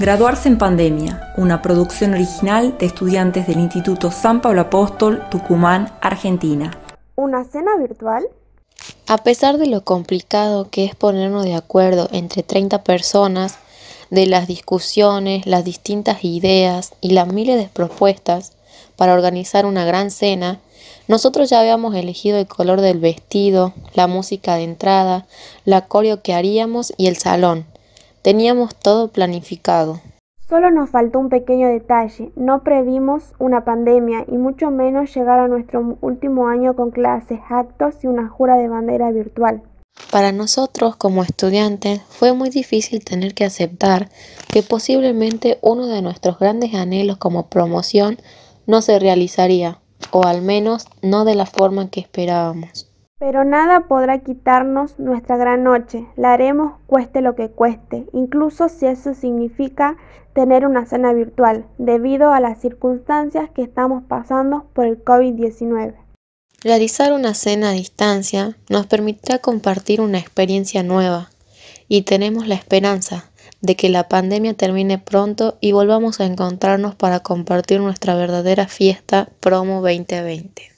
Graduarse en Pandemia, una producción original de estudiantes del Instituto San Pablo Apóstol, Tucumán, Argentina. ¿Una cena virtual? A pesar de lo complicado que es ponernos de acuerdo entre 30 personas, de las discusiones, las distintas ideas y las miles de propuestas para organizar una gran cena, nosotros ya habíamos elegido el color del vestido, la música de entrada, la coreo que haríamos y el salón. Teníamos todo planificado. Solo nos faltó un pequeño detalle. No previmos una pandemia y mucho menos llegar a nuestro último año con clases, actos y una jura de bandera virtual. Para nosotros como estudiantes fue muy difícil tener que aceptar que posiblemente uno de nuestros grandes anhelos como promoción no se realizaría, o al menos no de la forma que esperábamos. Pero nada podrá quitarnos nuestra gran noche. La haremos cueste lo que cueste, incluso si eso significa tener una cena virtual, debido a las circunstancias que estamos pasando por el COVID-19. Realizar una cena a distancia nos permitirá compartir una experiencia nueva y tenemos la esperanza de que la pandemia termine pronto y volvamos a encontrarnos para compartir nuestra verdadera fiesta promo 2020.